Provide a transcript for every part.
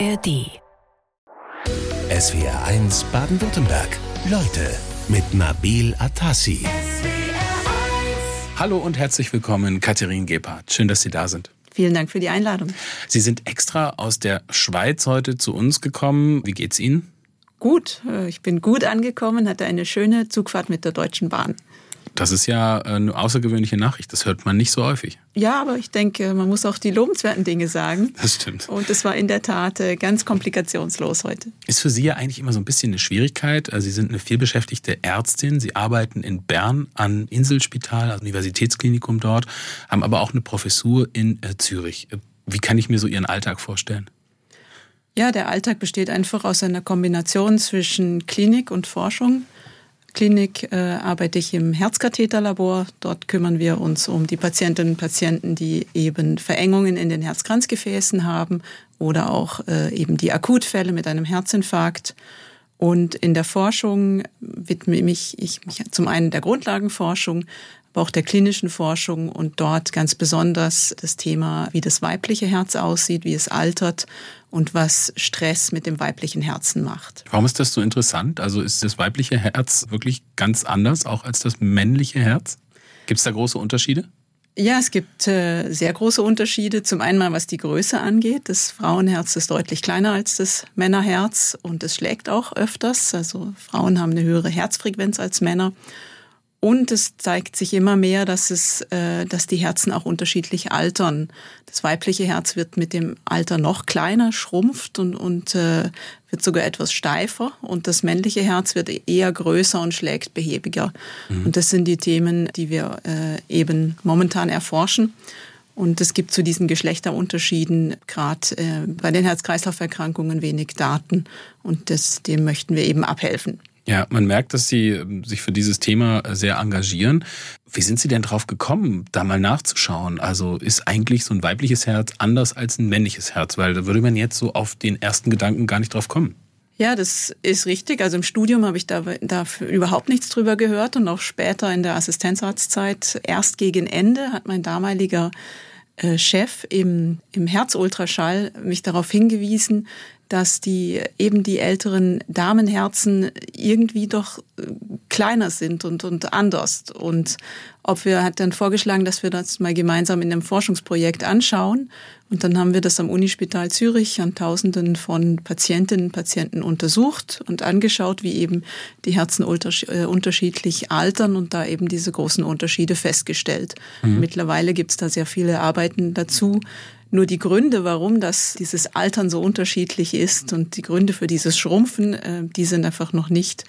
ARD. SWR 1 Baden-Württemberg. Leute mit Nabil Atassi. Hallo und herzlich willkommen, Katharin Gebhardt. Schön, dass Sie da sind. Vielen Dank für die Einladung. Sie sind extra aus der Schweiz heute zu uns gekommen. Wie geht's Ihnen? Gut, äh, ich bin gut angekommen, hatte eine schöne Zugfahrt mit der Deutschen Bahn. Das ist ja äh, eine außergewöhnliche Nachricht. Das hört man nicht so häufig. Ja, aber ich denke, man muss auch die lobenswerten Dinge sagen. Das stimmt. Und es war in der Tat äh, ganz komplikationslos heute. Ist für Sie ja eigentlich immer so ein bisschen eine Schwierigkeit. Also Sie sind eine vielbeschäftigte Ärztin. Sie arbeiten in Bern an Inselspital, also Universitätsklinikum dort, haben aber auch eine Professur in äh, Zürich. Wie kann ich mir so Ihren Alltag vorstellen? Ja, der Alltag besteht einfach aus einer Kombination zwischen Klinik und Forschung. Klinik äh, arbeite ich im Herzkatheterlabor. Dort kümmern wir uns um die Patientinnen und Patienten, die eben Verengungen in den Herzkranzgefäßen haben oder auch äh, eben die Akutfälle mit einem Herzinfarkt. Und in der Forschung widme mich ich mich zum einen der Grundlagenforschung, aber auch der klinischen Forschung und dort ganz besonders das Thema, wie das weibliche Herz aussieht, wie es altert und was Stress mit dem weiblichen Herzen macht. Warum ist das so interessant? Also ist das weibliche Herz wirklich ganz anders, auch als das männliche Herz? Gibt es da große Unterschiede? Ja, es gibt äh, sehr große Unterschiede. Zum einen mal, was die Größe angeht. Das Frauenherz ist deutlich kleiner als das Männerherz und es schlägt auch öfters. Also Frauen haben eine höhere Herzfrequenz als Männer. Und es zeigt sich immer mehr, dass es, äh, dass die Herzen auch unterschiedlich altern. Das weibliche Herz wird mit dem Alter noch kleiner, schrumpft und, und äh, wird sogar etwas steifer. Und das männliche Herz wird eher größer und schlägt behäbiger. Mhm. Und das sind die Themen, die wir äh, eben momentan erforschen. Und es gibt zu diesen Geschlechterunterschieden gerade äh, bei den Herz-Kreislauf-Erkrankungen wenig Daten. Und das, dem möchten wir eben abhelfen. Ja, man merkt, dass Sie ähm, sich für dieses Thema sehr engagieren. Wie sind Sie denn drauf gekommen, da mal nachzuschauen? Also ist eigentlich so ein weibliches Herz anders als ein männliches Herz? Weil da würde man jetzt so auf den ersten Gedanken gar nicht drauf kommen. Ja, das ist richtig. Also im Studium habe ich da dafür überhaupt nichts drüber gehört und auch später in der Assistenzarztzeit erst gegen Ende hat mein damaliger äh, Chef im, im Herzultraschall mich darauf hingewiesen, dass die eben die älteren Damenherzen irgendwie doch äh, kleiner sind und, und anders. Und ob wir hat dann vorgeschlagen, dass wir das mal gemeinsam in einem Forschungsprojekt anschauen. Und dann haben wir das am Unispital Zürich an Tausenden von Patientinnen und Patienten untersucht und angeschaut, wie eben die Herzen äh, unterschiedlich altern und da eben diese großen Unterschiede festgestellt. Mhm. Mittlerweile gibt es da sehr viele Arbeiten dazu, nur die Gründe, warum das dieses Altern so unterschiedlich ist und die Gründe für dieses Schrumpfen, äh, die sind einfach noch nicht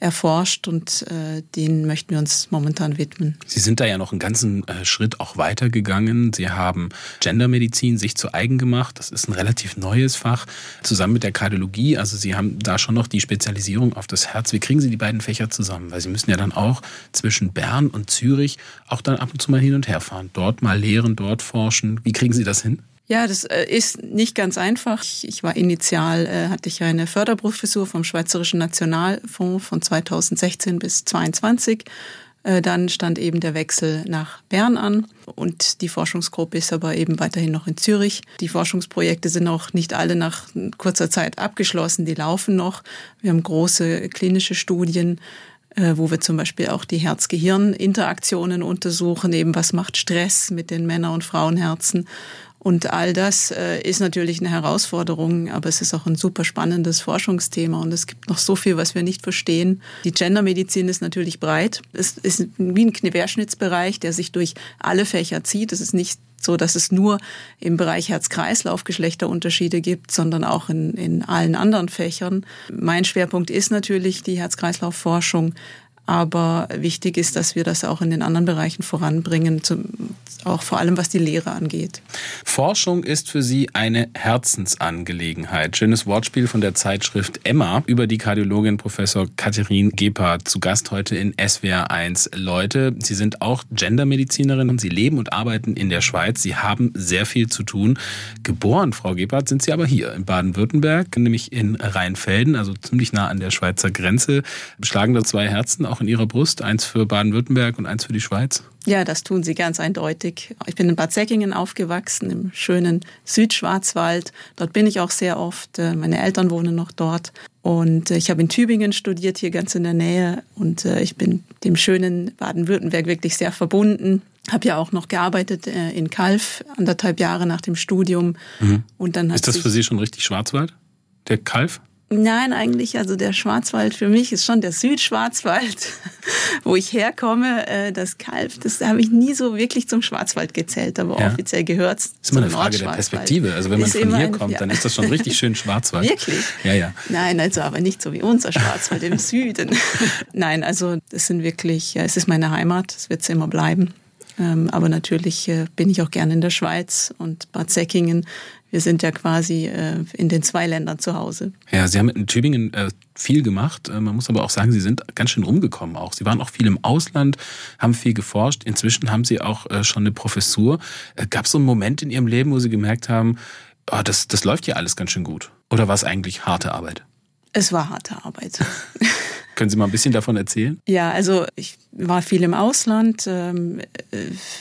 erforscht und äh, denen möchten wir uns momentan widmen. Sie sind da ja noch einen ganzen äh, Schritt auch weitergegangen. Sie haben Gendermedizin sich zu eigen gemacht. Das ist ein relativ neues Fach zusammen mit der Kardiologie. Also Sie haben da schon noch die Spezialisierung auf das Herz. Wie kriegen Sie die beiden Fächer zusammen? Weil Sie müssen ja dann auch zwischen Bern und Zürich auch dann ab und zu mal hin und her fahren. Dort mal lehren, dort forschen. Wie kriegen Sie das hin? Ja, das äh, ist nicht ganz einfach. Ich war initial, äh, hatte ich eine Förderprofessur vom Schweizerischen Nationalfonds von 2016 bis 2022. Äh, dann stand eben der Wechsel nach Bern an und die Forschungsgruppe ist aber eben weiterhin noch in Zürich. Die Forschungsprojekte sind auch nicht alle nach kurzer Zeit abgeschlossen, die laufen noch. Wir haben große klinische Studien, wo wir zum Beispiel auch die Herz-Gehirn-Interaktionen untersuchen, eben was macht Stress mit den Männer- und Frauenherzen und all das äh, ist natürlich eine Herausforderung, aber es ist auch ein super spannendes Forschungsthema und es gibt noch so viel, was wir nicht verstehen. Die Gendermedizin ist natürlich breit. Es ist wie ein Querschnittsbereich, der sich durch alle Fächer zieht. Es ist nicht so, dass es nur im Bereich Herz-Kreislauf Geschlechterunterschiede gibt, sondern auch in, in allen anderen Fächern. Mein Schwerpunkt ist natürlich die Herz-Kreislauf-Forschung, aber wichtig ist, dass wir das auch in den anderen Bereichen voranbringen, zum, auch vor allem was die Lehre angeht. Forschung ist für Sie eine Herzensangelegenheit. Schönes Wortspiel von der Zeitschrift Emma über die Kardiologin Professor Katharin Gebhardt zu Gast heute in SWR 1 Leute. Sie sind auch Gendermedizinerin und Sie leben und arbeiten in der Schweiz. Sie haben sehr viel zu tun. Geboren, Frau Gebhardt, sind Sie aber hier in Baden-Württemberg, nämlich in Rheinfelden, also ziemlich nah an der Schweizer Grenze. Schlagen da zwei Herzen auch auch in Ihrer Brust, eins für Baden-Württemberg und eins für die Schweiz? Ja, das tun sie ganz eindeutig. Ich bin in Bad Säckingen aufgewachsen, im schönen Südschwarzwald. Dort bin ich auch sehr oft. Äh, meine Eltern wohnen noch dort. Und äh, ich habe in Tübingen studiert, hier ganz in der Nähe. Und äh, ich bin dem schönen Baden-Württemberg wirklich sehr verbunden. Habe ja auch noch gearbeitet in Kalf, anderthalb Jahre nach dem Studium. Mhm. Und dann Ist das für Sie schon richtig Schwarzwald, der Kalf? Nein, eigentlich, also der Schwarzwald für mich ist schon der Südschwarzwald, wo ich herkomme. Äh, das Kalb, das habe ich nie so wirklich zum Schwarzwald gezählt, aber ja. offiziell gehört es. Das ist immer eine Frage der Perspektive. Also wenn man von hier ein, kommt, ja. dann ist das schon richtig schön Schwarzwald. Wirklich? Ja, ja. Nein, also aber nicht so wie unser Schwarzwald im Süden. Nein, also es sind wirklich, es ist meine Heimat, es wird es immer bleiben. Ähm, aber natürlich äh, bin ich auch gerne in der Schweiz und Bad Säckingen wir sind ja quasi äh, in den zwei Ländern zu Hause. Ja, Sie haben in Tübingen äh, viel gemacht. Man muss aber auch sagen, Sie sind ganz schön rumgekommen auch. Sie waren auch viel im Ausland, haben viel geforscht. Inzwischen haben Sie auch schon eine Professur. Gab es so einen Moment in Ihrem Leben, wo Sie gemerkt haben, oh, das, das läuft ja alles ganz schön gut? Oder war es eigentlich harte Arbeit? Es war harte Arbeit. Können Sie mal ein bisschen davon erzählen? Ja, also ich war viel im Ausland. Ähm,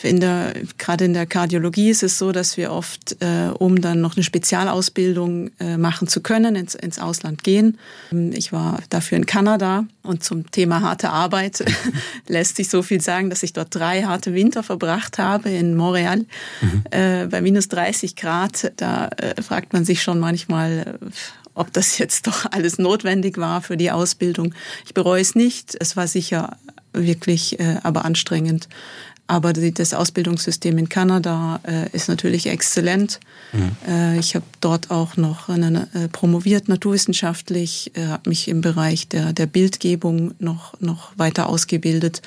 in der, gerade in der Kardiologie ist es so, dass wir oft, äh, um dann noch eine Spezialausbildung äh, machen zu können, ins, ins Ausland gehen. Ich war dafür in Kanada und zum Thema harte Arbeit lässt sich so viel sagen, dass ich dort drei harte Winter verbracht habe in Montreal mhm. Äh, bei minus 30 Grad. Da fragt man sich schon manchmal, ob das jetzt doch alles notwendig war für die Ausbildung. Ich bereue es nicht. Es war sicher wirklich äh, aber anstrengend. Aber das Ausbildungssystem in Kanada äh, ist natürlich exzellent. Mhm. Äh, ich habe dort auch noch eine, äh, promoviert naturwissenschaftlich, äh, habe mich im Bereich der, der Bildgebung noch, noch weiter ausgebildet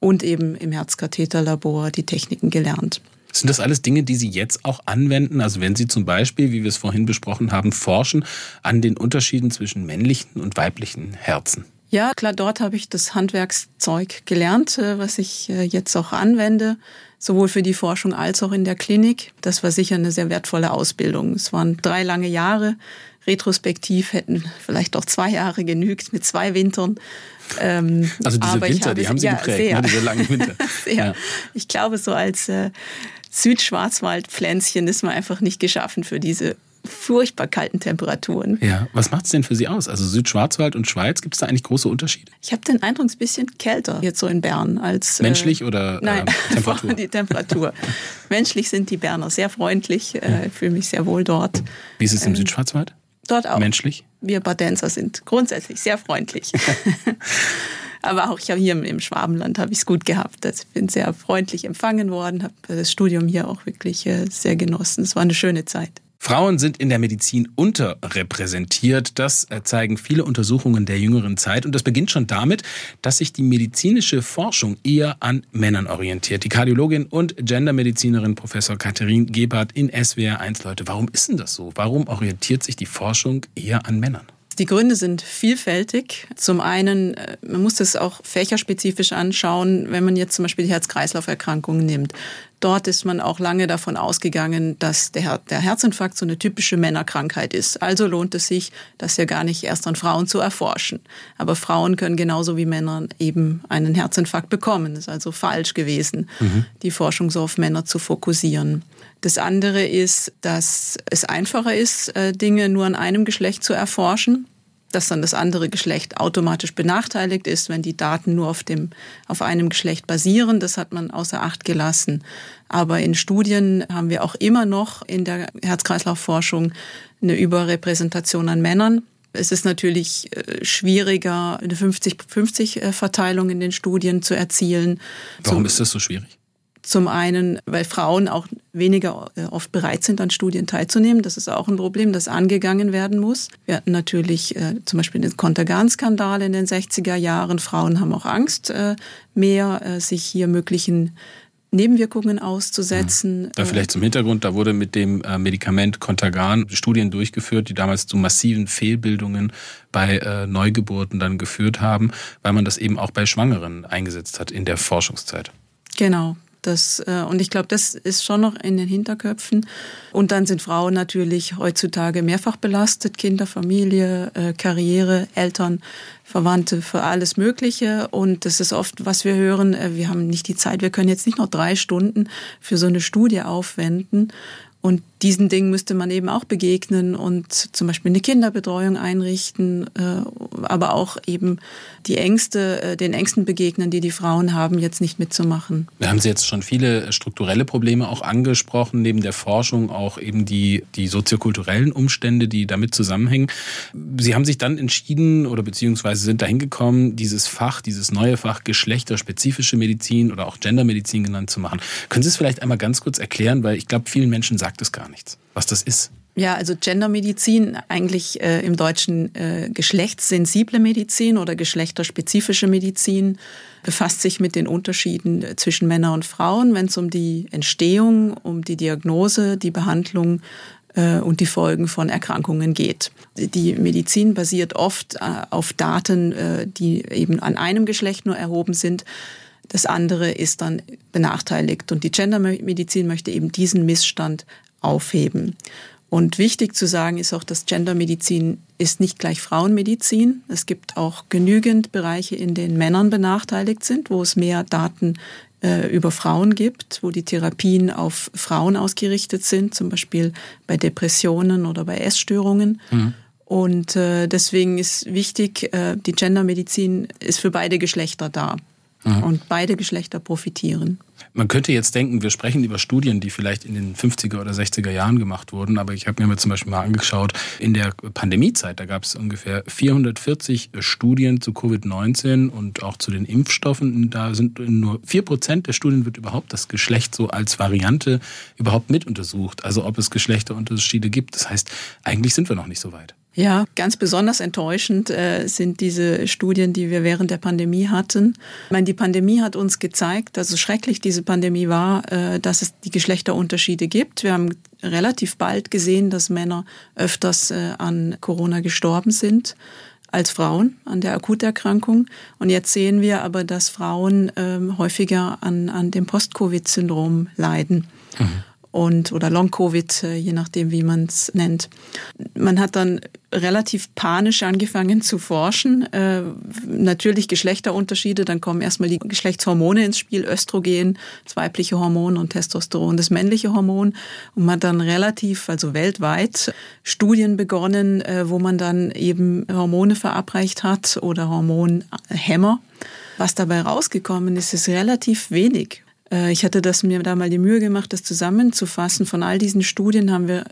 und eben im Herzkatheterlabor die Techniken gelernt. Sind das alles Dinge, die Sie jetzt auch anwenden? Also wenn Sie zum Beispiel, wie wir es vorhin besprochen haben, forschen an den Unterschieden zwischen männlichen und weiblichen Herzen? Ja, klar, dort habe ich das Handwerkszeug gelernt, äh, was ich äh, jetzt auch anwende, sowohl für die Forschung als auch in der Klinik. Das war sicher eine sehr wertvolle Ausbildung. Es waren drei lange Jahre. Retrospektiv hätten vielleicht auch zwei Jahre genügt mit zwei Wintern. Ähm, also diese Winter, die haben Sie ja, geprägt, ne, diese langen Winter. Ja. Ich glaube, so als äh, Südschwarzwaldpflänzchen ist man einfach nicht geschaffen für diese furchtbar kalten Temperaturen. Ja, was macht es denn für Sie aus? Also Südschwarzwald und Schweiz, gibt es da eigentlich große Unterschiede? Ich habe den Eindruck, es ist ein bisschen kälter jetzt so in Bern als... Äh, Menschlich äh, oder nein, äh, Temperatur? die Temperatur. Menschlich sind die Berner sehr freundlich, äh, ich fühle mich sehr wohl dort. Wie ist es im ähm, Südschwarzwald? Dort auch. Menschlich? Wir Badenser sind grundsätzlich sehr freundlich. Aber auch hier im Schwabenland habe ich es gut gehabt. Also ich bin sehr freundlich empfangen worden, habe das Studium hier auch wirklich äh, sehr genossen. Es war eine schöne Zeit. Frauen sind in der Medizin unterrepräsentiert. Das äh, zeigen viele Untersuchungen der jüngeren Zeit. Und das beginnt schon damit, dass sich die medizinische Forschung eher an Männern orientiert. Die Kardiologin und Gendermedizinerin Professor Katharin Gebhardt in SWR 1. Leute, warum ist denn das so? Warum orientiert sich die Forschung eher an Männern? Die Gründe sind vielfältig. Zum einen, äh, man muss das auch fächerspezifisch anschauen, wenn man jetzt zum Beispiel die Herz-Kreislauf-Erkrankungen nimmt. Dort ist man auch lange davon ausgegangen, dass der, der Herzinfarkt so eine typische Männerkrankheit ist. Also lohnt es sich, das ja gar nicht erst an Frauen zu erforschen. Aber Frauen können genauso wie Männer eben einen Herzinfarkt bekommen. Das ist also falsch gewesen, mhm. die Forschung so auf Männer zu fokussieren. Das andere ist, dass es einfacher ist, äh, Dinge nur an einem Geschlecht zu erforschen dass dann das andere Geschlecht automatisch benachteiligt ist, wenn die Daten nur auf dem, auf einem Geschlecht basieren. Das hat man außer Acht gelassen. Aber in Studien haben wir auch immer noch in der Herz-Kreislauf-Forschung eine Überrepräsentation an Männern. Es ist natürlich äh, schwieriger, eine 50-50-Verteilung in den Studien zu erzielen. Warum ist das so schwierig? Zum einen, weil Frauen auch weniger äh, oft bereit sind, an Studien teilzunehmen. Das ist auch ein Problem, das angegangen werden muss. Wir hatten natürlich äh, zum Beispiel den Kontergan-Skandal in den 60er Jahren. Frauen haben auch Angst, äh, mehr äh, sich hier möglichen Nebenwirkungen auszusetzen. Da vielleicht zum Hintergrund, da wurde mit dem äh, Medikament Contagan Studien durchgeführt, die damals zu massiven Fehlbildungen bei äh, Neugeburten dann geführt haben, weil man das eben auch bei Schwangeren eingesetzt hat in der Forschungszeit. Genau, Das, äh, und ich glaube, das ist schon noch in den Hinterköpfen. Und dann sind Frauen natürlich heutzutage mehrfach belastet, Kinder, Familie, äh, Karriere, Eltern, Verwandte für alles Mögliche. Und das ist oft, was wir hören, äh, wir haben nicht die Zeit, wir können jetzt nicht noch drei Stunden für so eine Studie aufwenden. Und diesen Dingen müsste man eben auch begegnen und zum Beispiel eine Kinderbetreuung einrichten, äh, aber auch eben die Ängste, äh, den Ängsten begegnen, die die Frauen haben, jetzt nicht mitzumachen. Wir haben Sie jetzt schon viele strukturelle Probleme auch angesprochen, neben der Forschung auch eben die, die soziokulturellen Umstände, die damit zusammenhängen. Sie haben sich dann entschieden oder beziehungsweise sind dahin gekommen, dieses Fach, dieses neue Fach geschlechterspezifische Medizin oder auch Gendermedizin genannt zu machen. Können Sie es vielleicht einmal ganz kurz erklären, weil ich glaube, vielen Menschen sagt es gar nichts, was das ist. Ja, also Gendermedizin, eigentlich äh, im Deutschen äh, geschlechtssensible Medizin oder geschlechterspezifische Medizin, befasst sich mit den Unterschieden zwischen Männern und Frauen, wenn es um die Entstehung, um die Diagnose, die Behandlung äh, und die Folgen von Erkrankungen geht. Die Medizin basiert oft äh, auf Daten, äh, die eben an einem Geschlecht nur erhoben sind. Das andere ist dann benachteiligt. Und die Gendermedizin möchte eben diesen Missstand aufheben. Und wichtig zu sagen ist auch, dass Gendermedizin ist nicht gleich Frauenmedizin. Es gibt auch genügend Bereiche, in denen Männern benachteiligt sind, wo es mehr Daten äh, über Frauen gibt, wo die Therapien auf Frauen ausgerichtet sind, zum Beispiel bei Depressionen oder bei Essstörungen. Mhm. Und äh, deswegen ist wichtig, äh, die Gendermedizin ist für beide Geschlechter da. Mhm. Und beide Geschlechter profitieren. Man könnte jetzt denken, wir sprechen über Studien, die vielleicht in den 50er oder 60er Jahren gemacht wurden, aber ich habe mir zum Beispiel mal angeschaut, in der Pandemiezeit, da gab es ungefähr 440 Studien zu Covid-19 und auch zu den Impfstoffen. Da sind nur 4 Prozent der Studien wird überhaupt das Geschlecht so als Variante überhaupt mit untersucht, also ob es Geschlechterunterschiede gibt. Das heißt, eigentlich sind wir noch nicht so weit. Ja, ganz besonders enttäuschend äh, sind diese Studien, die wir während der Pandemie hatten. Ich meine, die Pandemie hat uns gezeigt, also schrecklich diese Pandemie war, äh, dass es die Geschlechterunterschiede gibt. Wir haben relativ bald gesehen, dass Männer öfters äh, an Corona gestorben sind als Frauen an der Akuterkrankung. Und jetzt sehen wir aber, dass Frauen ähm, häufiger an, an dem Post-Covid-Syndrom leiden. Mhm und oder Long-Covid, äh, je nachdem, wie man es nennt. Man hat dann relativ panisch angefangen zu forschen. Äh, natürlich Geschlechterunterschiede, dann kommen erstmal die Geschlechtshormone ins Spiel, Östrogen, das weibliche Hormon und Testosteron, das männliche Hormon. Und man hat dann relativ, also weltweit, Studien begonnen, äh, wo man dann eben Hormone verabreicht hat oder Hormonhämmer. Was dabei rausgekommen ist, ist relativ wenig. Äh, ich hatte das mir da mal die Mühe gemacht, das zusammenzufassen. Von all diesen Studien haben wir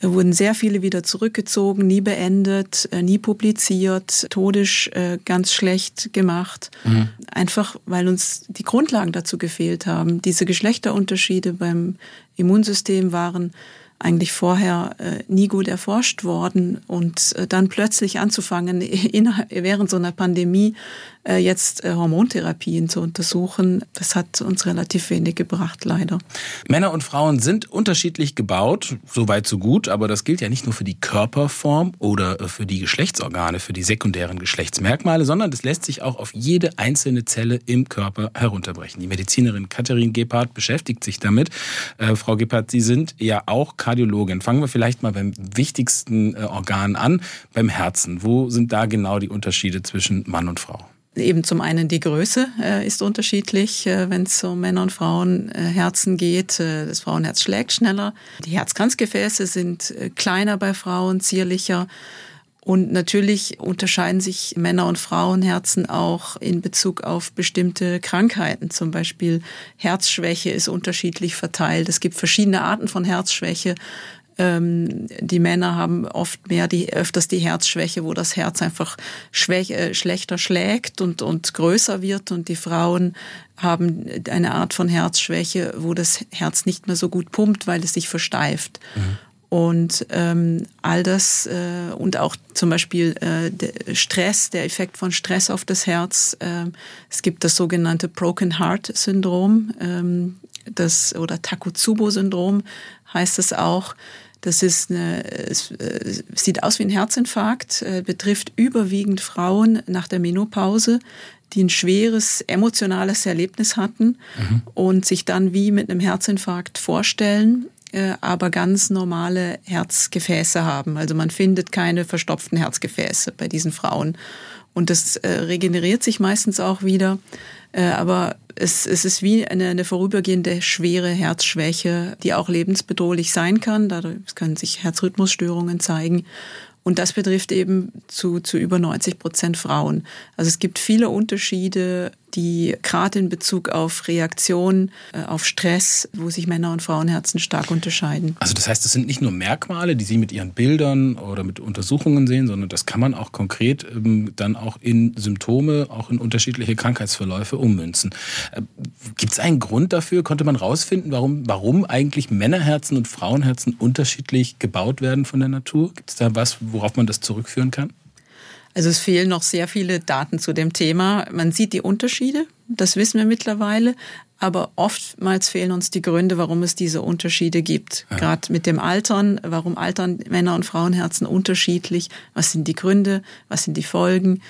äh, wurden sehr viele wieder zurückgezogen, nie beendet, äh, nie publiziert, todisch ganz schlecht gemacht. Mhm. Einfach, weil uns die Grundlagen dazu gefehlt haben. Diese Geschlechterunterschiede beim Immunsystem waren eigentlich vorher nie gut erforscht worden und dann plötzlich anzufangen, während so einer Pandemie jetzt äh, Hormontherapien zu untersuchen, das hat uns relativ wenig gebracht, leider. Männer und Frauen sind unterschiedlich gebaut, so weit so gut, aber das gilt ja nicht nur für die Körperform oder äh, für die Geschlechtsorgane, für die sekundären Geschlechtsmerkmale, sondern das lässt sich auch auf jede einzelne Zelle im Körper herunterbrechen. Die Medizinerin Katharin Gebhardt beschäftigt sich damit. Äh, Frau Gebhardt, Sie sind ja auch Kardiologin. Fangen wir vielleicht mal beim wichtigsten äh, Organ an, beim Herzen. Wo sind da genau die Unterschiede zwischen Mann und Frau? Eben zum einen die Größe äh, ist unterschiedlich, äh, wenn es um Männer und Frauenherzen äh, geht. Äh, das Frauenherz schlägt schneller. Die Herzkranzgefäße sind äh, kleiner bei Frauen, zierlicher. Und natürlich unterscheiden sich Männer- und Frauenherzen auch in Bezug auf bestimmte Krankheiten. Zum Beispiel Herzschwäche ist unterschiedlich verteilt. Es gibt verschiedene Arten von Herzschwäche. Ähm, die Männer haben oft mehr die, öfters die Herzschwäche, wo das Herz einfach schwäch, äh, schlechter schlägt und, und größer wird und die Frauen haben eine Art von Herzschwäche, wo das Herz nicht mehr so gut pumpt, weil es sich versteift. Mhm. Und ähm, all das äh, und auch zum Beispiel äh, der Stress, der Effekt von Stress auf das Herz. Äh, es gibt das sogenannte Broken Heart Syndrom, ähm, das oder Takotsubo-Syndrom heißt es auch. Das ist eine, es äh, sieht aus wie ein Herzinfarkt, äh, betrifft überwiegend Frauen nach der Menopause, die ein schweres emotionales Erlebnis hatten mhm. und sich dann wie mit einem Herzinfarkt vorstellen, äh, aber ganz normale Herzgefäße haben. Also man findet keine verstopften Herzgefäße bei diesen Frauen. Und das äh, regeneriert sich meistens auch wieder. Äh, aber es, es ist wie eine, eine vorübergehende schwere Herzschwäche, die auch lebensbedrohlich sein kann. Dadurch können sich Herzrhythmusstörungen zeigen. Und das betrifft eben zu, zu über 90 Prozent Frauen. Also es gibt viele Unterschiede die gerade in Bezug auf Reaktion, äh, auf Stress, wo sich Männer- und Frauenherzen stark unterscheiden. Also das heißt, das sind nicht nur Merkmale, die Sie mit Ihren Bildern oder mit Untersuchungen sehen, sondern das kann man auch konkret ähm, dann auch in Symptome, auch in unterschiedliche Krankheitsverläufe ummünzen. Äh, Gibt es einen Grund dafür? Konnte man herausfinden, warum, warum eigentlich Männerherzen und Frauenherzen unterschiedlich gebaut werden von der Natur? Gibt es da was, worauf man das zurückführen kann? Also es fehlen noch sehr viele Daten zu dem Thema. Man sieht die Unterschiede, das wissen wir mittlerweile, aber oftmals fehlen uns die Gründe, warum es diese Unterschiede gibt. Ja. Gerade mit dem Altern, warum altern Männer- und Frauenherzen unterschiedlich, was sind die Gründe, was sind die Folgen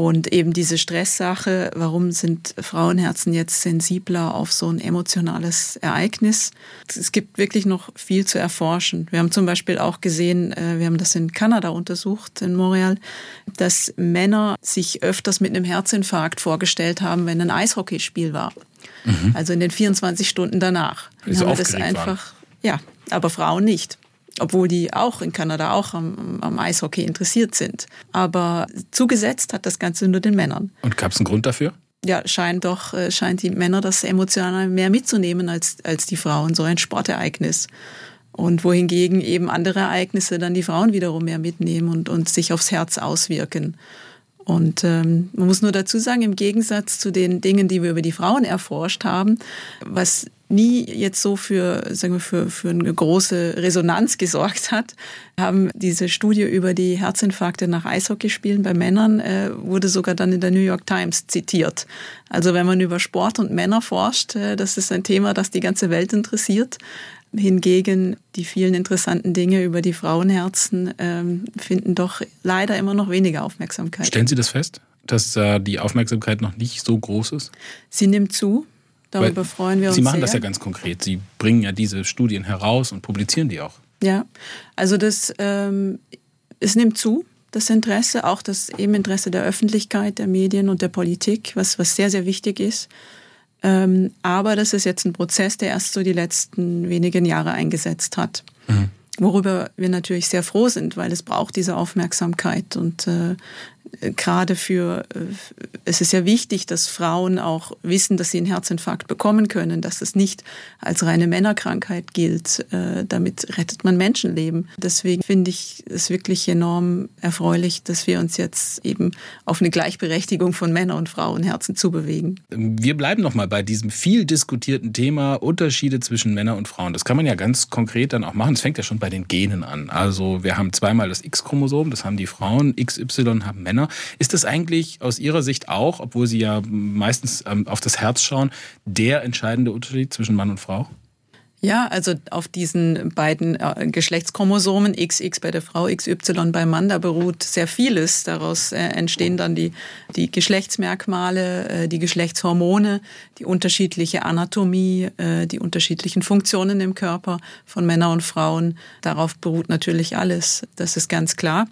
und eben diese Stresssache, warum sind Frauenherzen jetzt sensibler auf so ein emotionales Ereignis? Es gibt wirklich noch viel zu erforschen. Wir haben zum Beispiel auch gesehen, äh, wir haben das in Kanada untersucht, in Montreal, dass Männer sich öfters mit einem Herzinfarkt vorgestellt haben, wenn ein Eishockeyspiel war. Mhm. Also in den 24 Stunden danach. Dann haben wir das einfach, waren. ja, aber Frauen nicht obwohl die auch in Kanada auch am, am Eishockey interessiert sind. Aber zugesetzt hat das Ganze nur den Männern. Und gab es einen Grund dafür? ja, scheint doch, äh, scheint die Männer das emotional mehr mitzunehmen als, als die Frauen, so ein Sportereignis. Und wohingegen eben andere Ereignisse dann die Frauen wiederum mehr mitnehmen und, und sich aufs Herz auswirken. Und ähm, man muss nur dazu sagen, im Gegensatz zu den Dingen, die wir über die Frauen erforscht haben, was nie jetzt so für, sagen wir, für, für eine große Resonanz gesorgt hat, haben diese Studie über die Herzinfarkte nach Eishockeyspielen bei Männern äh, wurde sogar dann in der New York Times zitiert. Also wenn man über Sport und Männer forscht, äh, das ist ein Thema, das die ganze Welt interessiert. Hingegen die vielen interessanten Dinge über die Frauenherzen ähm, finden doch leider immer noch weniger Aufmerksamkeit. Stellen Sie das fest, dass äh, die Aufmerksamkeit noch nicht so groß ist? Sie nimmt zu. Darüber Weil freuen wir uns. Sie machen sehr. das ja ganz konkret. Sie bringen ja diese Studien heraus und publizieren die auch. Ja, also das ähm, es nimmt zu, das Interesse, auch das eben Interesse der Öffentlichkeit, der Medien und der Politik, was, was sehr, sehr wichtig ist. Ähm, aber das ist jetzt ein Prozess, der erst so die letzten wenigen Jahre eingesetzt hat. Mhm. Worüber wir natürlich sehr froh sind, weil es braucht diese Aufmerksamkeit. Und äh, gerade für, äh, es ist ja wichtig, dass Frauen auch wissen, dass sie einen Herzinfarkt bekommen können, dass es nicht als reine Männerkrankheit gilt. Äh, damit rettet man Menschenleben. Deswegen finde ich es wirklich enorm erfreulich, dass wir uns jetzt eben auf eine Gleichberechtigung von Männer- und Frauenherzen zubewegen. Wir bleiben nochmal bei diesem viel diskutierten Thema Unterschiede zwischen Männern und Frauen. Das kann man ja ganz konkret dann auch machen. Es fängt ja schon bei den Genen an. Also wir haben zweimal das X-Chromosom, das haben die Frauen, XY haben Männer. Ist das eigentlich aus Ihrer Sicht auch, obwohl Sie ja meistens ähm, auf das Herz schauen, der entscheidende Unterschied zwischen Mann und Frau? Ja, also auf diesen beiden äh, Geschlechtschromosomen XX bei der Frau, XY beim Mann, da beruht sehr vieles. Daraus äh, entstehen dann die, die Geschlechtsmerkmale, äh, die Geschlechtshormone, die unterschiedliche Anatomie, die unterschiedlichen Funktionen im Körper von Männern und Frauen. Darauf beruht natürlich alles. Das ist ganz klar.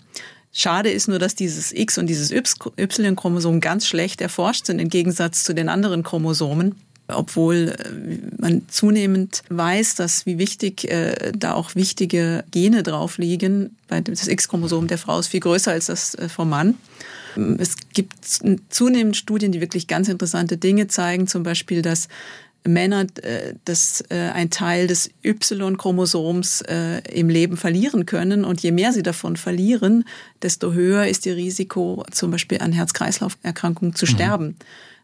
Schade ist nur, dass dieses X und dieses Y-Chromosom ganz schlecht erforscht sind im Gegensatz zu den anderen Chromosomen obwohl äh, man zunehmend weiß, dass wie wichtig äh, da auch wichtige Gene drauf liegen. Das X-Chromosom der Frau ist viel größer als das äh, vom Mann. Es gibt zunehmend Studien, die wirklich ganz interessante Dinge zeigen, zum Beispiel, dass Männer äh, das äh, ein Teil des Y-Chromosoms äh, im Leben verlieren können. Und je mehr sie davon verlieren, desto höher ist ihr Risiko, zum Beispiel an Herz-Kreislauf-Erkrankungen zu mhm. sterben.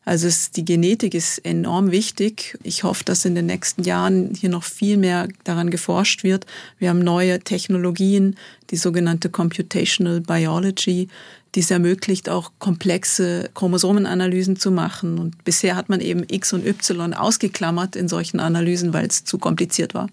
Also es, die Genetik ist enorm wichtig. Ich hoffe, dass in den nächsten Jahren hier noch viel mehr daran geforscht wird. Wir haben neue Technologien, die sogenannte Computational Biology, die es ermöglicht, auch komplexe Chromosomenanalysen zu machen. Und bisher hat man eben X und Y ausgeklammert in solchen Analysen, weil es zu kompliziert war.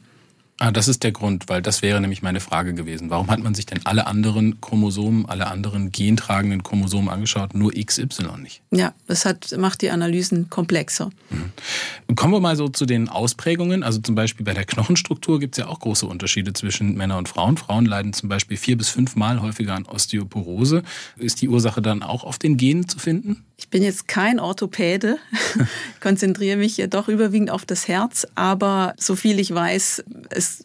Ah, das ist der Grund, weil das wäre nämlich meine Frage gewesen. Warum hat man sich denn alle anderen Chromosomen, alle anderen gentragenden Chromosomen angeschaut, nur XY nicht? Ja, das hat, macht die Analysen komplexer. Mhm. Kommen wir mal so zu den Ausprägungen. Also zum Beispiel bei der Knochenstruktur gibt es ja auch große Unterschiede zwischen Männern und Frauen. Frauen leiden zum Beispiel vier bis fünfmal häufiger an Osteoporose. Ist die Ursache dann auch auf den Genen zu finden? Ich bin jetzt kein Orthopäde, konzentriere mich ja doch überwiegend auf das Herz, aber so viel ich weiß, es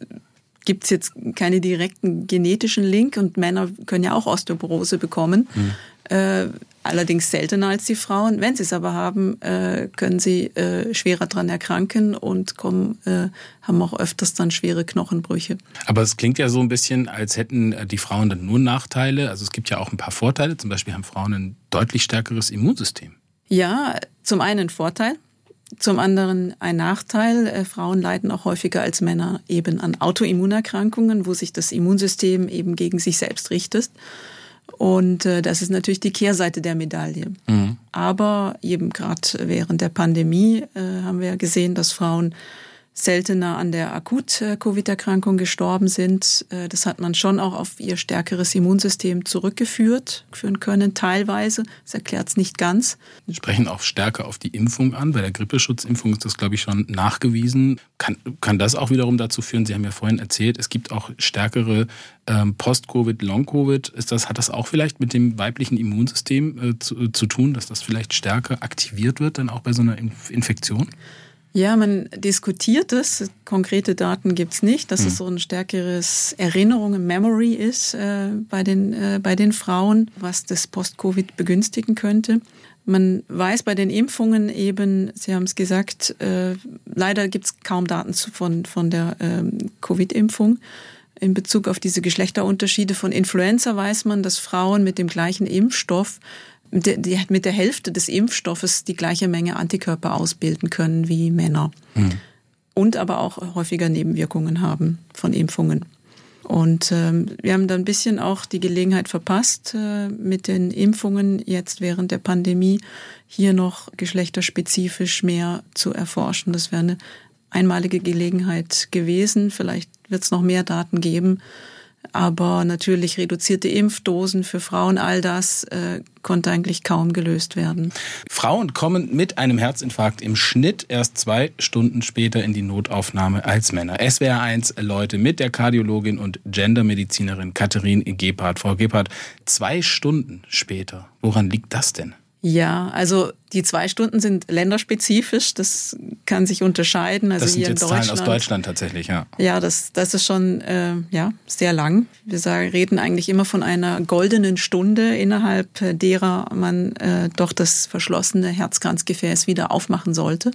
gibt jetzt keine direkten genetischen Link und Männer können ja auch Osteoporose bekommen. Mhm. Äh, allerdings seltener als die Frauen. Wenn sie es aber haben, äh, können sie äh, schwerer dran erkranken und kommen, äh, haben auch öfters dann schwere Knochenbrüche. Aber es klingt ja so ein bisschen, als hätten äh, die Frauen dann nur Nachteile. Also es gibt ja auch ein paar Vorteile. Zum Beispiel haben Frauen ein deutlich stärkeres Immunsystem. Ja, zum einen ein Vorteil. Zum anderen ein Nachteil. Äh, Frauen leiden auch häufiger als Männer eben an Autoimmunerkrankungen, wo sich das Immunsystem eben gegen sich selbst richtet. Und äh, das ist natürlich die Kehrseite der Medaille. Mhm. Aber eben gerade während der Pandemie äh, haben wir ja gesehen, dass Frauen seltener an der Akut-Covid-Erkrankung gestorben sind. Äh, das hat man schon auch auf ihr stärkeres Immunsystem zurückgeführt führen können, teilweise. Das erklärt es nicht ganz. Sie sprechen auch stärker auf die Impfung an. Bei der Grippeschutzimpfung ist das, glaube ich, schon nachgewiesen. Kann, kann das auch wiederum dazu führen, Sie haben ja vorhin erzählt, es gibt auch stärkere ähm, Post-Covid, Long-Covid. Das, hat das auch vielleicht mit dem weiblichen Immunsystem äh, zu, äh, zu tun, dass das vielleicht stärker aktiviert wird, dann auch bei so einer Infektion? Ja, man diskutiert es. Konkrete Daten gibt's nicht, dass hm. es so ein stärkeres Erinnerung, Memory ist äh, bei, den, äh, bei den Frauen, was das Post-Covid begünstigen könnte. Man weiß bei den Impfungen eben, Sie haben es gesagt, äh, leider gibt's kaum Daten zu, von, von der ähm, Covid-Impfung. In Bezug auf diese Geschlechterunterschiede von Influenza weiß man, dass Frauen mit dem gleichen Impfstoff die, mit der Hälfte des Impfstoffes die gleiche Menge Antikörper ausbilden können wie Männer. Mhm. Und aber auch häufiger Nebenwirkungen haben von Impfungen. Und ähm, wir haben da ein bisschen auch die Gelegenheit verpasst, äh, mit den Impfungen jetzt während der Pandemie hier noch geschlechterspezifisch mehr zu erforschen. Das wäre eine einmalige Gelegenheit gewesen. Vielleicht wird es noch mehr Daten geben aber natürlich reduzierte Impfdosen für Frauen, all das äh, konnte eigentlich kaum gelöst werden. Frauen kommen mit einem Herzinfarkt im Schnitt erst zwei Stunden später in die Notaufnahme als Männer. SWR 1 Leute mit der Kardiologin und Gendermedizinerin Katharin Gebhardt. Frau Gebhardt, zwei Stunden später. Woran liegt das denn? Ja, also die zwei Stunden sind länderspezifisch. Das kann sich unterscheiden. Also das sind hier jetzt in Deutschland, Zahlen aus Deutschland tatsächlich, ja. Ja, das, das ist schon äh, ja, sehr lang. Wir sagen, reden eigentlich immer von einer goldenen Stunde, innerhalb derer man äh, doch das verschlossene Herzkranzgefäß wieder aufmachen sollte.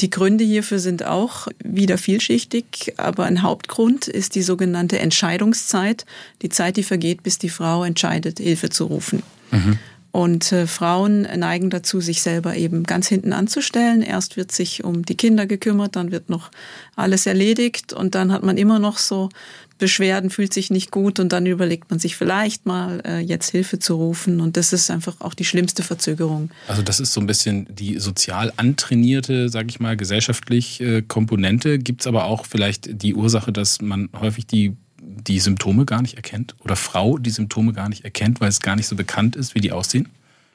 Die Gründe hierfür sind auch wieder vielschichtig, aber ein Hauptgrund ist die sogenannte Entscheidungszeit, die Zeit, die vergeht, bis die Frau entscheidet, Hilfe zu rufen. Mhm. Und äh, Frauen neigen dazu, sich selber eben ganz hinten anzustellen. Erst wird sich um die Kinder gekümmert, dann wird noch alles erledigt und dann hat man immer noch so Beschwerden, fühlt sich nicht gut und dann überlegt man sich vielleicht mal, äh, jetzt Hilfe zu rufen. Und das ist einfach auch die schlimmste Verzögerung. Also das ist so ein bisschen die sozial antrainierte, sage ich mal, gesellschaftlich äh, Komponente. Gibt es aber auch vielleicht die Ursache, dass man häufig die die Symptome gar nicht erkennt oder Frau die Symptome gar nicht erkennt, weil es gar nicht so bekannt ist, wie die aussehen?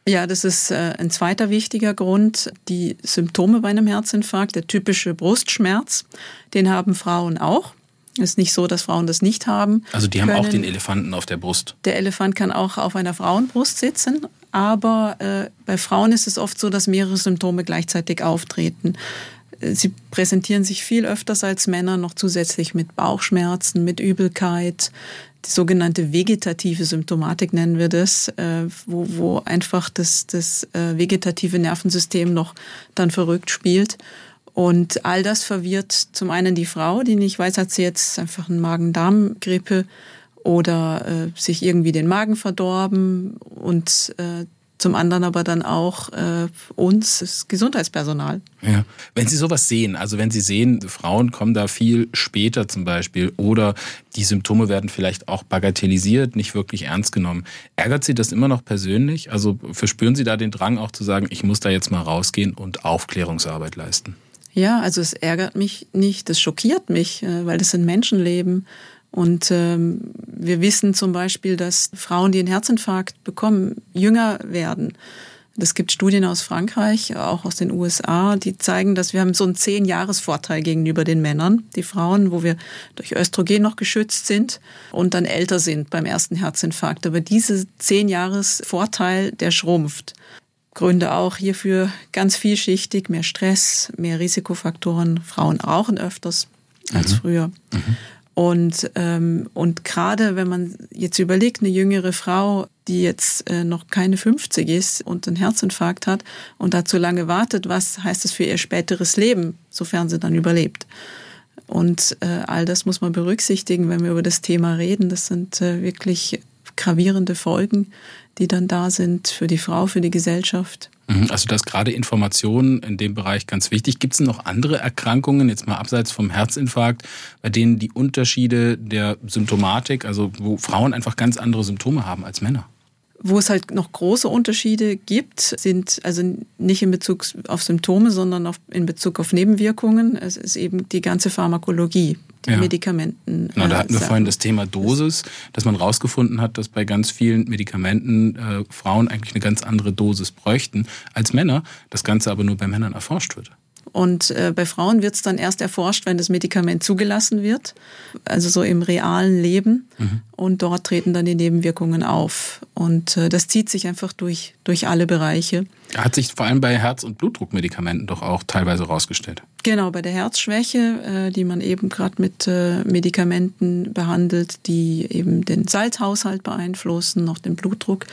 Ja, das ist äh, ein zweiter wichtiger Grund. Die Symptome bei einem Herzinfarkt, der typische Brustschmerz, den haben Frauen auch. Es ist nicht so, dass Frauen das nicht haben. Also die haben können. auch den Elefanten auf der Brust. Der Elefant kann auch auf einer Frauenbrust sitzen, aber äh, bei Frauen ist es oft so, dass mehrere Symptome gleichzeitig auftreten. Sie präsentieren sich viel öfters als Männer noch zusätzlich mit Bauchschmerzen, mit Übelkeit, die sogenannte vegetative Symptomatik nennen wir das, äh, wo, wo einfach das, das äh, vegetative Nervensystem noch dann verrückt spielt. Und all das verwirrt zum einen die Frau, die nicht weiß, hat sie jetzt einfach eine Magen-Darm-Grippe oder äh, sich irgendwie den Magen verdorben und äh, zum anderen aber dann auch äh, uns, das Gesundheitspersonal. Ja. Wenn Sie sowas sehen, also wenn Sie sehen, Frauen kommen da viel später zum Beispiel oder die Symptome werden vielleicht auch bagatellisiert, nicht wirklich ernst genommen, ärgert Sie das immer noch persönlich? Also verspüren Sie da den Drang auch zu sagen, ich muss da jetzt mal rausgehen und Aufklärungsarbeit leisten? Ja, also es ärgert mich nicht, es schockiert mich, äh, weil das sind Menschenleben. Und ähm, wir wissen zum Beispiel, dass Frauen, die einen Herzinfarkt bekommen, jünger werden. Es gibt Studien aus Frankreich, auch aus den USA, die zeigen, dass wir haben so einen zehn Jahres Vorteil gegenüber den Männern, die Frauen, wo wir durch Östrogen noch geschützt sind und dann älter sind beim ersten Herzinfarkt. Aber diese zehn Jahres Vorteil, der schrumpft. Gründe auch hierfür ganz vielschichtig, mehr Stress, mehr Risikofaktoren. Frauen rauchen öfters als mhm. früher. Mhm. Und, ähm, und gerade wenn man jetzt überlegt, eine jüngere Frau, die jetzt äh, noch keine 50 ist und einen Herzinfarkt hat und dazu lange wartet, was heißt das für ihr späteres Leben, sofern sie dann überlebt? Und äh, all das muss man berücksichtigen, wenn wir über das Thema reden. Das sind äh, wirklich gravierende Folgen, die dann da sind für die Frau, für die Gesellschaft. Mhm, also das gerade Informationen in dem Bereich ganz wichtig. Gibt es noch andere Erkrankungen, jetzt mal abseits vom Herzinfarkt, bei denen die Unterschiede der Symptomatik, also wo Frauen einfach ganz andere Symptome haben als Männer? Wo es halt noch große Unterschiede gibt, sind also nicht in Bezug auf Symptome, sondern auf, in Bezug auf Nebenwirkungen. Es ist eben die ganze Pharmakologie ja. Medikamenten. Genau, da hatten wir vorhin das Thema Dosis, dass man herausgefunden hat, dass bei ganz vielen Medikamenten äh, Frauen eigentlich eine ganz andere Dosis bräuchten als Männer, das Ganze aber nur bei Männern erforscht wird. Und äh, bei Frauen wird es dann erst erforscht, wenn das Medikament zugelassen wird, also so im realen Leben. Mhm. Und dort treten dann die Nebenwirkungen auf. Und äh, das zieht sich einfach durch, durch alle Bereiche. Hat sich vor allem bei Herz- und Blutdruckmedikamenten doch auch teilweise rausgestellt. Genau, bei der Herzschwäche, äh, die man eben gerade mit äh, Medikamenten behandelt, die eben den Salzhaushalt beeinflussen, noch den Blutdruck.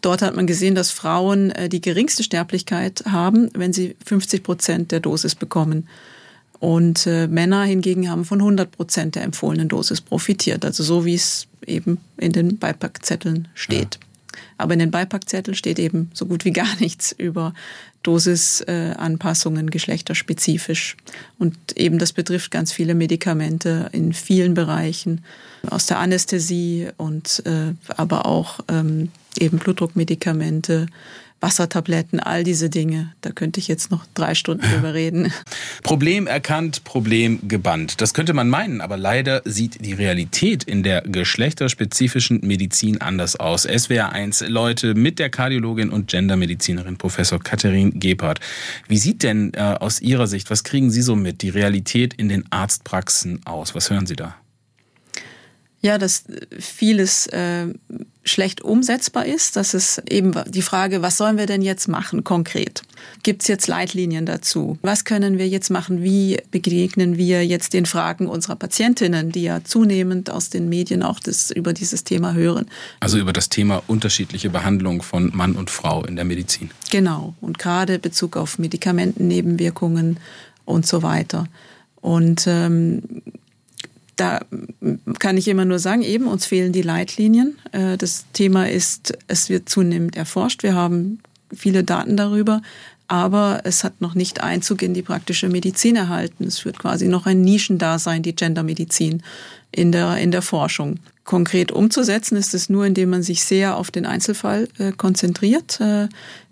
Dort hat man gesehen, dass Frauen äh, die geringste Sterblichkeit haben, wenn sie 50 Prozent der Dosis bekommen. Und äh, Männer hingegen haben von 100 Prozent der empfohlenen Dosis profitiert. Also so wie es eben in den Beipackzetteln steht. Ja. Aber in den Beipackzetteln steht eben so gut wie gar nichts über Dosisanpassungen geschlechterspezifisch. Und eben das betrifft ganz viele Medikamente in vielen Bereichen, aus der Anästhesie und äh, aber auch ähm, eben Blutdruckmedikamente, Wassertabletten, all diese Dinge. Da könnte ich jetzt noch drei Stunden drüber reden. Problem erkannt, Problem gebannt. Das könnte man meinen, aber leider sieht die Realität in der geschlechterspezifischen Medizin anders aus. SWR 1 Leute mit der Kardiologin und Gendermedizinerin Professor Katharin Gebhardt. Wie sieht denn äh, aus Ihrer Sicht, was kriegen Sie so mit, die Realität in den Arztpraxen aus? Was hören Sie da? Ja, dass vieles äh, schlecht umsetzbar ist. Das ist eben die Frage, was sollen wir denn jetzt machen konkret? Gibt es jetzt Leitlinien dazu? Was können wir jetzt machen? Wie begegnen wir jetzt den Fragen unserer Patientinnen, die ja zunehmend aus den Medien auch das, über dieses Thema hören? Also über das Thema unterschiedliche Behandlung von Mann und Frau in der Medizin. Genau. Und gerade Bezug auf Medikamentennebenwirkungen und so weiter. Und ähm, da kann ich immer nur sagen, eben uns fehlen die Leitlinien. Äh, das Thema ist, es wird zunehmend erforscht. Wir haben viele Daten darüber, aber es hat noch nicht Einzug in die praktische Medizin erhalten. Es führt quasi noch ein Nischendasein, die Gendermedizin in der, in der Forschung. Konkret umzusetzen ist es nur, indem man sich sehr auf den Einzelfall äh, konzentriert. Äh,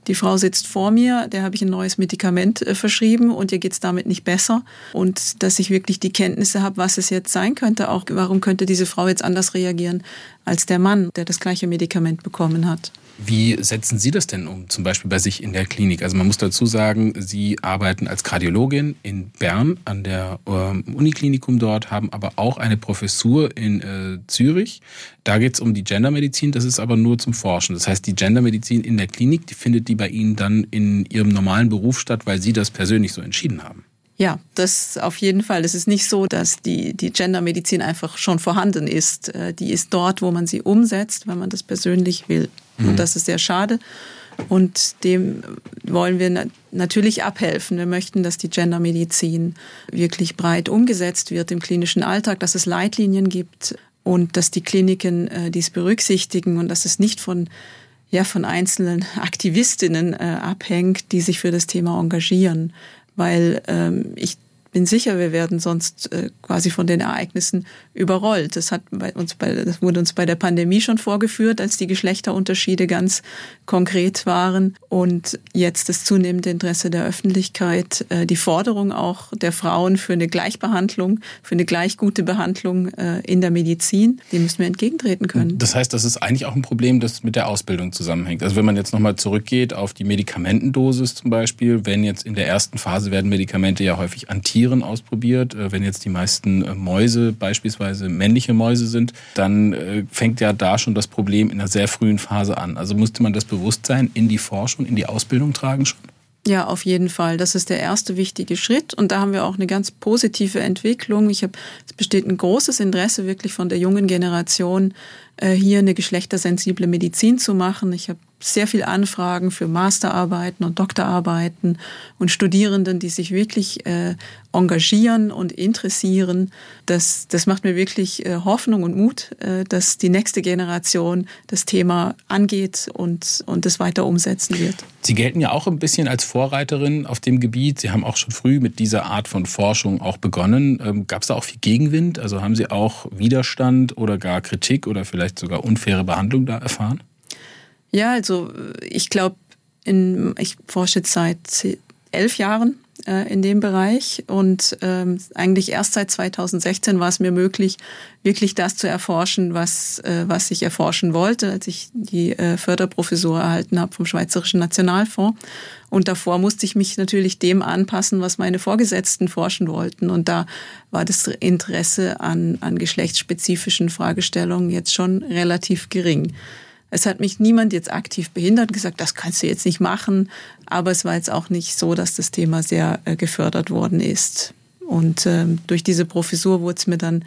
die Frau sitzt vor mir, der habe ich ein neues Medikament äh, verschrieben und ihr geht's damit nicht besser. Und dass ich wirklich die Kenntnisse habe, was es jetzt sein könnte, auch warum könnte diese Frau jetzt anders reagieren als der Mann, der das gleiche Medikament bekommen hat. Wie setzen Sie das denn um, zum Beispiel bei sich in der Klinik? Also man muss dazu sagen, Sie arbeiten als Kardiologin in Bern an der ähm, Uniklinikum dort, haben aber auch eine Professur in äh, Zürich. Da geht es um die Gendermedizin, das ist aber nur zum Forschen. Das heißt, die Gendermedizin in der Klinik, die findet die bei Ihnen dann in Ihrem normalen Beruf statt, weil Sie das persönlich so entschieden haben. Ja, das auf jeden Fall. Es ist nicht so, dass die, die Gendermedizin einfach schon vorhanden ist. Äh, die ist dort, wo man sie umsetzt, wenn man das persönlich will. Mhm. Und das ist sehr schade. Und dem wollen wir natürlich abhelfen. Wir möchten, dass die Gendermedizin wirklich breit umgesetzt wird im klinischen Alltag, dass es Leitlinien gibt und dass die Kliniken äh, dies berücksichtigen und dass es nicht von ja von einzelnen Aktivistinnen äh, abhängt, die sich für das Thema engagieren, weil ähm, ich bin sicher, wir werden sonst äh, quasi von den Ereignissen überrollt. Das hat bei uns bei, das wurde uns bei der Pandemie schon vorgeführt, als die Geschlechterunterschiede ganz konkret waren. Und jetzt das zunehmende Interesse der Öffentlichkeit, äh, die Forderung auch der Frauen für eine Gleichbehandlung, für eine gleich gute Behandlung äh, in der Medizin, dem müssen wir entgegentreten können. Das heißt, das ist eigentlich auch ein Problem, das mit der Ausbildung zusammenhängt. Also wenn man jetzt nochmal zurückgeht auf die Medikamentendosis zum Beispiel, wenn jetzt in der ersten Phase werden Medikamente ja häufig an Tieren ausprobiert, äh, wenn jetzt die meisten äh, Mäuse beispielsweise männliche Mäuse sind, dann äh, fängt ja da schon das Problem in einer sehr frühen Phase an. Also musste man das Bewusstsein in die Forschung, in die Ausbildung tragen schon? Ja, auf jeden Fall. Das ist der erste wichtige Schritt. Und da haben wir auch eine ganz positive Entwicklung. Ich habe, es besteht ein großes Interesse wirklich von der jungen Generation, hier eine geschlechtersensible Medizin zu machen. Ich habe sehr viel Anfragen für Masterarbeiten und Doktorarbeiten und Studierenden, die sich wirklich äh, engagieren und interessieren. Das, das macht mir wirklich äh, Hoffnung und Mut, äh, dass die nächste Generation das Thema angeht und, und es weiter umsetzen wird. Sie gelten ja auch ein bisschen als Vorreiterin auf dem Gebiet. Sie haben auch schon früh mit dieser Art von Forschung auch begonnen. Ähm, Gab es da auch viel Gegenwind? Also haben Sie auch Widerstand oder gar Kritik oder vielleicht sogar unfaire Behandlung da erfahren? Ja, also ich glaube, ich forsche seit elf Jahren äh, in dem Bereich und ähm, eigentlich erst seit 2016 war es mir möglich, wirklich das zu erforschen, was, äh, was ich erforschen wollte, als ich die äh, Förderprofessur erhalten habe vom Schweizerischen Nationalfonds. Und davor musste ich mich natürlich dem anpassen, was meine Vorgesetzten forschen wollten. Und da war das Interesse an, an geschlechtsspezifischen Fragestellungen jetzt schon relativ gering. Es hat mich niemand jetzt aktiv behindert, gesagt, das kannst du jetzt nicht machen. Aber es war jetzt auch nicht so, dass das Thema sehr äh, gefördert worden ist. Und ähm, durch diese Professur wurde es mir dann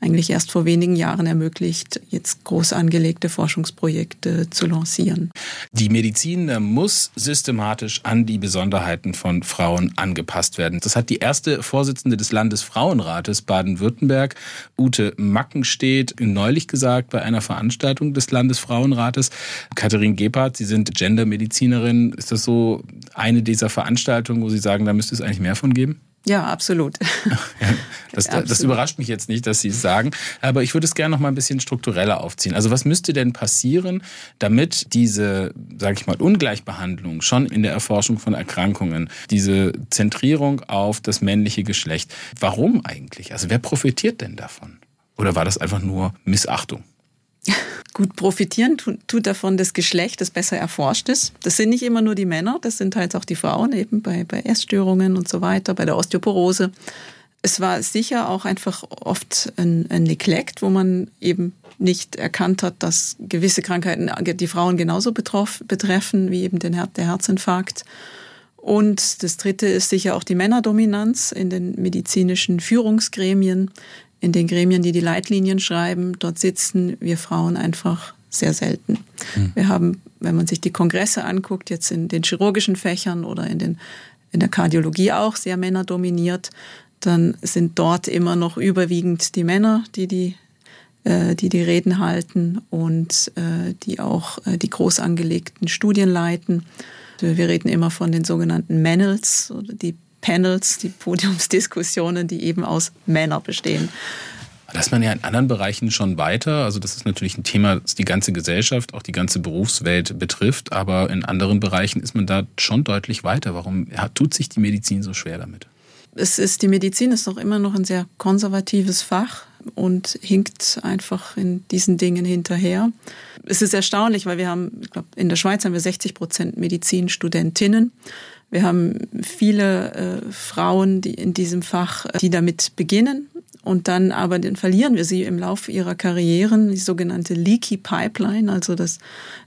eigentlich erst vor wenigen Jahren ermöglicht, jetzt groß angelegte Forschungsprojekte zu lancieren. Die Medizin muss systematisch an die Besonderheiten von Frauen angepasst werden. Das hat die erste Vorsitzende des Landesfrauenrates Baden-Württemberg, Ute Mackenstedt, neulich gesagt bei einer Veranstaltung des Landesfrauenrates. Katharin Gebhardt, Sie sind Gendermedizinerin. Ist das so eine dieser Veranstaltungen, wo Sie sagen, da müsste es eigentlich mehr von geben? Ja, absolut. Ja, das, absolut. das, überrascht mich jetzt nicht, dass Sie es sagen, aber ich würde es gerne noch mal ein bisschen struktureller aufziehen. Also was müsste denn passieren, damit diese, sage ich mal, Ungleichbehandlung schon in der Erforschung von Erkrankungen, diese Zentrierung auf das männliche Geschlecht, warum eigentlich? Also wer profitiert denn davon? Oder war das einfach nur Missachtung? Gut, profitieren tut davon das Geschlecht, das besser erforscht ist. Das sind nicht immer nur die Männer, das sind halt auch die Frauen eben bei, bei Essstörungen und so weiter, bei der Osteoporose. Es war sicher auch einfach oft ein, ein Neglect, wo man eben nicht erkannt hat, dass gewisse Krankheiten die Frauen genauso betroff, betreffen wie eben den der Herzinfarkt. Und das Dritte ist sicher auch die Männerdominanz in den medizinischen Führungsgremien in den Gremien, die die Leitlinien schreiben, dort sitzen wir Frauen einfach sehr selten. Mhm. Wir haben, wenn man sich die Kongresse anguckt, jetzt in den chirurgischen Fächern oder in, den, in der Kardiologie auch sehr männerdominiert, dann sind dort immer noch überwiegend die Männer, die die, äh, die, die Reden halten und äh, die auch äh, die groß angelegten Studien leiten. Wir reden immer von den sogenannten oder die Panels, die Podiumsdiskussionen, die eben aus Männern bestehen. Da ist man ja in anderen Bereichen schon weiter. Also das ist natürlich ein Thema, das die ganze Gesellschaft, auch die ganze Berufswelt betrifft. Aber in anderen Bereichen ist man da schon deutlich weiter. Warum tut sich die Medizin so schwer damit? Es ist, die Medizin ist doch immer noch ein sehr konservatives Fach und hinkt einfach in diesen Dingen hinterher. Es ist erstaunlich, weil wir haben, ich glaube, in der Schweiz haben wir 60 Prozent Medizinstudentinnen. Wir haben viele äh, Frauen, die in diesem Fach, äh, die damit beginnen und dann aber dann verlieren wir sie im Laufe ihrer Karrieren, die sogenannte Leaky Pipeline, also das,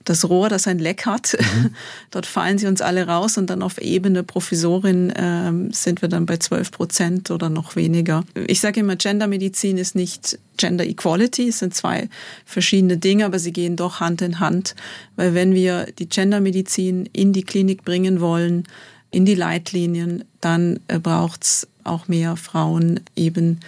das Rohr, das ein Leck hat. Mhm. Dort fallen sie uns alle raus und dann auf Ebene Professorin ähm, sind wir dann bei 12 Prozent oder noch weniger. Ich sage immer, Gendermedizin ist nicht Gender Equality, es sind zwei verschiedene Dinge, aber sie gehen doch Hand in Hand, weil wenn wir die Gendermedizin in die Klinik bringen wollen, in die Leitlinien, dann äh, braucht es auch mehr Frauen eben,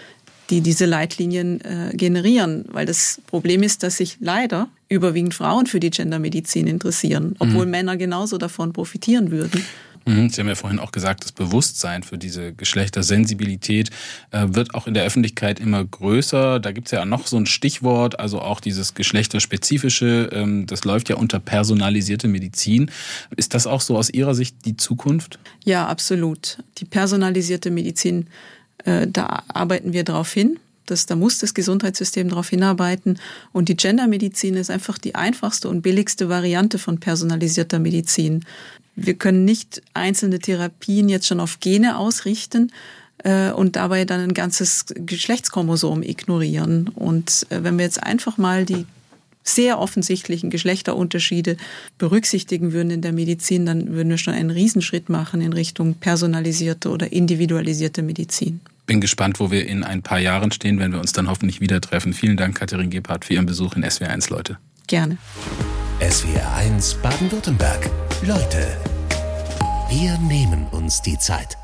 die diese Leitlinien äh, generieren. Weil das Problem ist, dass sich leider überwiegend Frauen für die Gendermedizin interessieren, obwohl mhm. Männer genauso davon profitieren würden. Mhm, Sie haben ja vorhin auch gesagt, das Bewusstsein für diese Geschlechtersensibilität äh, wird auch in der Öffentlichkeit immer größer. Da gibt es ja noch so ein Stichwort, also auch dieses geschlechterspezifische, ähm, das läuft ja unter personalisierte Medizin. Ist das auch so aus Ihrer Sicht die Zukunft? Ja, absolut. Die personalisierte Medizin, da arbeiten wir darauf hin. Das, da muss das Gesundheitssystem darauf hinarbeiten. Und die Gendermedizin ist einfach die einfachste und billigste Variante von personalisierter Medizin. Wir können nicht einzelne Therapien jetzt schon auf Gene ausrichten äh, und dabei dann ein ganzes Geschlechtschromosom ignorieren. Und äh, wenn wir jetzt einfach mal die sehr offensichtlichen Geschlechterunterschiede berücksichtigen würden in der Medizin, dann würden wir schon einen Riesenschritt machen in Richtung personalisierte oder individualisierte Medizin. Bin gespannt, wo wir in ein paar Jahren stehen, wenn wir uns dann hoffentlich wieder treffen. Vielen Dank, Katharin Gebhardt, für Ihren Besuch in SWR1, Leute. Gerne. SWR1 Baden-Württemberg. Leute, wir nehmen uns die Zeit.